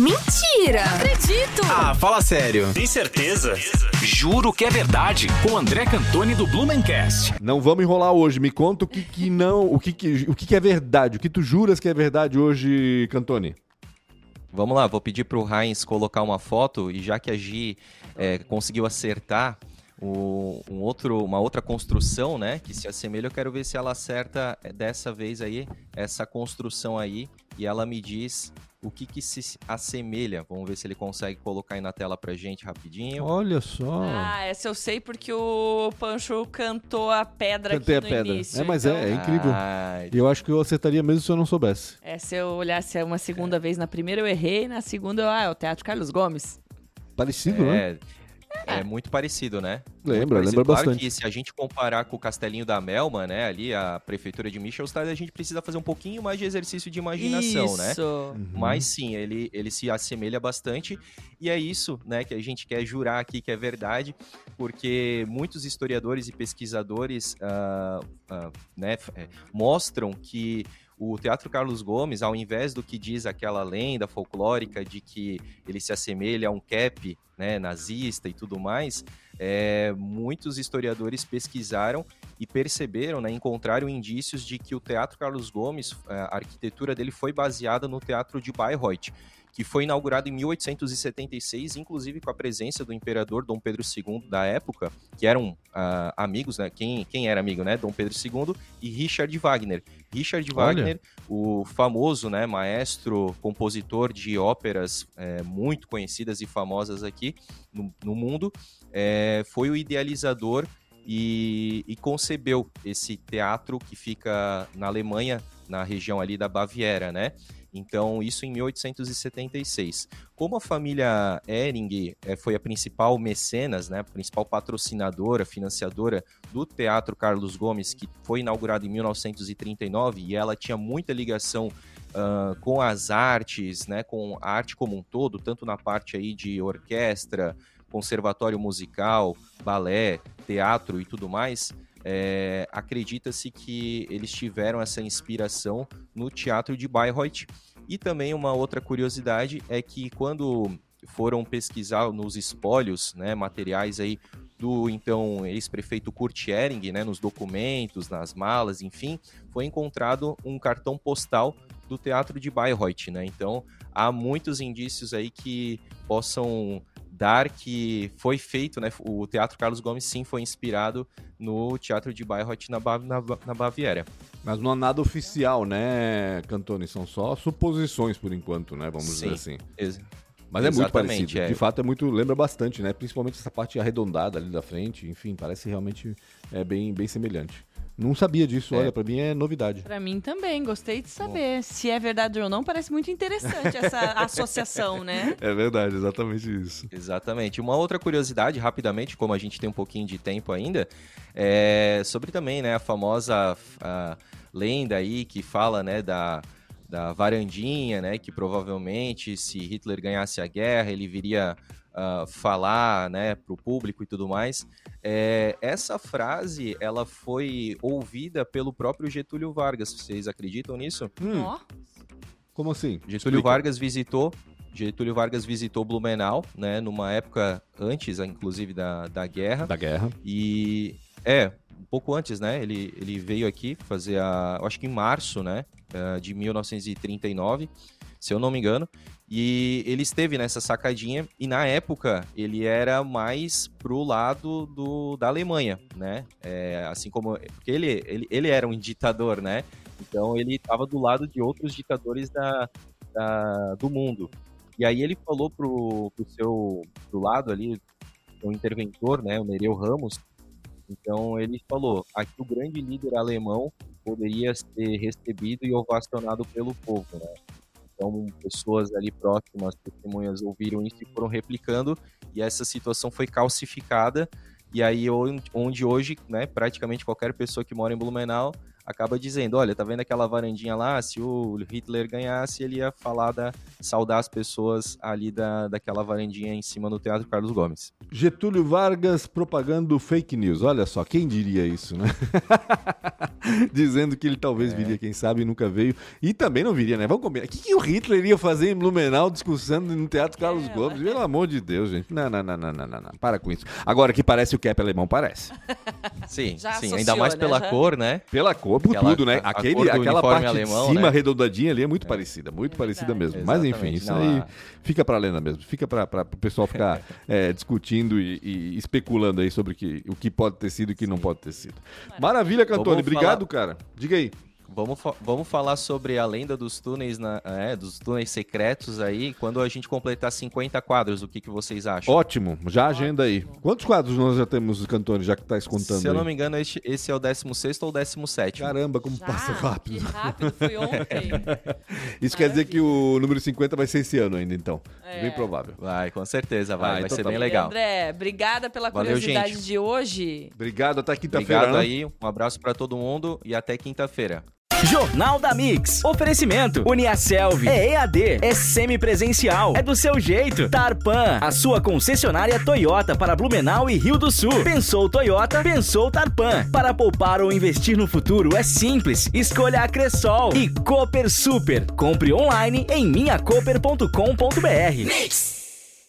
Mentira! Não acredito! Ah, fala sério. Tem certeza? Juro que é verdade. Com André Cantoni do Blumencast. Não vamos enrolar hoje. Me conta o que, que não, o que, que, o que, que é verdade, o que tu juras que é verdade hoje, Cantoni. Vamos lá, vou pedir pro Heinz colocar uma foto e já que a Gi é, conseguiu acertar o, um outro, uma outra construção, né, que se assemelha, eu quero ver se ela acerta é, dessa vez aí essa construção aí e ela me diz o que, que se assemelha. Vamos ver se ele consegue colocar aí na tela pra gente rapidinho. Olha só. Ah, essa eu sei porque o Pancho cantou a pedra Cantei aqui a no pedra. início. é, mas então... é, é incrível. Ah, E eu acho que eu acertaria mesmo se eu não soubesse. É, se eu olhasse uma segunda vez, na primeira eu errei, na segunda eu, ah, é o Teatro Carlos Gomes. Parecido, né? É, é muito parecido, né? Lembra, parecido. lembra claro bastante. que se a gente comparar com o Castelinho da Melma, né, ali a prefeitura de Michelstadt, a gente precisa fazer um pouquinho mais de exercício de imaginação, né? Isso. Uhum. Mas sim, ele, ele se assemelha bastante. E é isso né, que a gente quer jurar aqui que é verdade, porque muitos historiadores e pesquisadores ah, ah, né, é, mostram que o Teatro Carlos Gomes, ao invés do que diz aquela lenda folclórica de que ele se assemelha a um cap né, nazista e tudo mais, é, muitos historiadores pesquisaram e perceberam, né, encontraram indícios de que o Teatro Carlos Gomes, a arquitetura dele foi baseada no Teatro de Bayreuth, que foi inaugurado em 1876, inclusive com a presença do imperador Dom Pedro II da época, que eram ah, amigos, né? Quem, quem era amigo, né? Dom Pedro II e Richard Wagner. Richard Olha. Wagner, o famoso, né, maestro, compositor de óperas eh, muito conhecidas e famosas aqui no, no mundo, eh, foi o idealizador e, e concebeu esse teatro que fica na Alemanha, na região ali da Baviera, né? Então, isso em 1876. Como a família Ehring eh, foi a principal mecenas, né, a principal patrocinadora, financiadora do Teatro Carlos Gomes, que foi inaugurado em 1939, e ela tinha muita ligação ah, com as artes, né, com a arte como um todo, tanto na parte aí de orquestra, conservatório musical, balé, teatro e tudo mais, é, acredita-se que eles tiveram essa inspiração no teatro de Bayreuth. E também uma outra curiosidade é que quando foram pesquisar nos espólios, né, materiais aí do então ex-prefeito Kurt Ehring, né, nos documentos, nas malas, enfim, foi encontrado um cartão postal do teatro de Bayreuth, né? Então há muitos indícios aí que possam dar que foi feito, né? O Teatro Carlos Gomes sim foi inspirado no Teatro de Bayreuth na, na, na Baviera. Mas não há nada oficial, né, Cantoni? São só suposições por enquanto, né? Vamos dizer Sim. assim. Ex- Mas é muito parecido. é. De fato, é muito. Lembra bastante, né? Principalmente essa parte arredondada ali da frente. Enfim, parece realmente é bem, bem semelhante. Não sabia disso, É. olha, pra mim é novidade. Pra mim também, gostei de saber. Se é verdade ou não, parece muito interessante essa associação, né? É verdade, exatamente isso. Exatamente. Uma outra curiosidade, rapidamente, como a gente tem um pouquinho de tempo ainda, é sobre também, né, a famosa a lenda aí que fala, né, da, da varandinha, né, que provavelmente se Hitler ganhasse a guerra, ele viria ah, falar, né, pro público e tudo mais. É, essa frase, ela foi ouvida pelo próprio Getúlio Vargas. Vocês acreditam nisso? Hum, como assim? Getúlio Explica. Vargas visitou Getúlio Vargas visitou Blumenau, né, numa época antes, inclusive, da, da guerra. Da guerra. E é, um pouco antes, né? Ele, ele veio aqui fazer a. Eu acho que em março, né? eh, De 1939, se eu não me engano. E ele esteve nessa sacadinha, e na época ele era mais pro lado do, da Alemanha, né? É, assim como. Porque ele, ele, ele era um ditador, né? Então ele estava do lado de outros ditadores da, da- do mundo. E aí ele falou pro, pro seu do lado ali, o interventor, né, o Nereu Ramos. Então ele falou: aqui o grande líder alemão poderia ser recebido e ovacionado pelo povo, né? Então pessoas ali próximas, testemunhas ouviram isso e foram replicando e essa situação foi calcificada. E aí on- onde hoje, né, praticamente qualquer pessoa que mora em Blumenau acaba dizendo, olha, tá vendo aquela varandinha lá? Se o Hitler ganhasse, ele ia falar da saudar as pessoas ali da, daquela varandinha em cima do Teatro Carlos Gomes. Getúlio Vargas propagando fake news. Olha só, quem diria isso, né? Dizendo que ele talvez é. viria, quem sabe, nunca veio. E também não viria, né? Vamos combinar. O que, que o Hitler ia fazer em Blumenau discussando no Teatro Carlos é, Gomes? Pelo amor de Deus, gente. Não, não, não, não, não, não, não. Para com isso. Agora que parece o cap alemão, parece. Sim, Já sim. Ainda mais pela Já. cor, né? Pela cor, por aquela, tudo, né? Aquele, aquela parte alemão, de cima né? arredondadinha ali é muito é. parecida, muito é parecida mesmo. Mas enfim, isso não, aí fica pra lenda mesmo. Fica pra o pessoal ficar é, discutindo e, e, especulando aí sobre que, o que pode ter sido e o que sim. não pode ter sido. Maravilha, Cantone. Obrigado, falar... cara. Diga aí. Vamos, vamos falar sobre a lenda dos túneis, na, é, dos túneis secretos aí, quando a gente completar 50 quadros, o que, que vocês acham? Ótimo, já agenda aí. Quantos quadros nós já temos, Cantone, já que tá contando Se eu não me engano, esse, esse é o 16 ou 17. Caramba, como já? passa rápido. Que rápido, foi ontem. Isso Maravilha. quer dizer que o número 50 vai ser esse ano ainda, então. É. Bem provável. Vai, com certeza, vai. Ah, vai então ser tá bem bom. legal. André, obrigada pela Valeu, curiosidade gente. de hoje. Obrigado, até quinta-feira. Obrigado né? aí, um abraço para todo mundo e até quinta-feira. Jornal da Mix. Oferecimento. Uniaselv. É EAD. É semipresencial. É do seu jeito. Tarpan. A sua concessionária Toyota para Blumenau e Rio do Sul. Pensou Toyota, pensou Tarpan. Para poupar ou investir no futuro é simples. Escolha a Cressol. E Cooper Super. Compre online em minhacoper.com.br. Mix.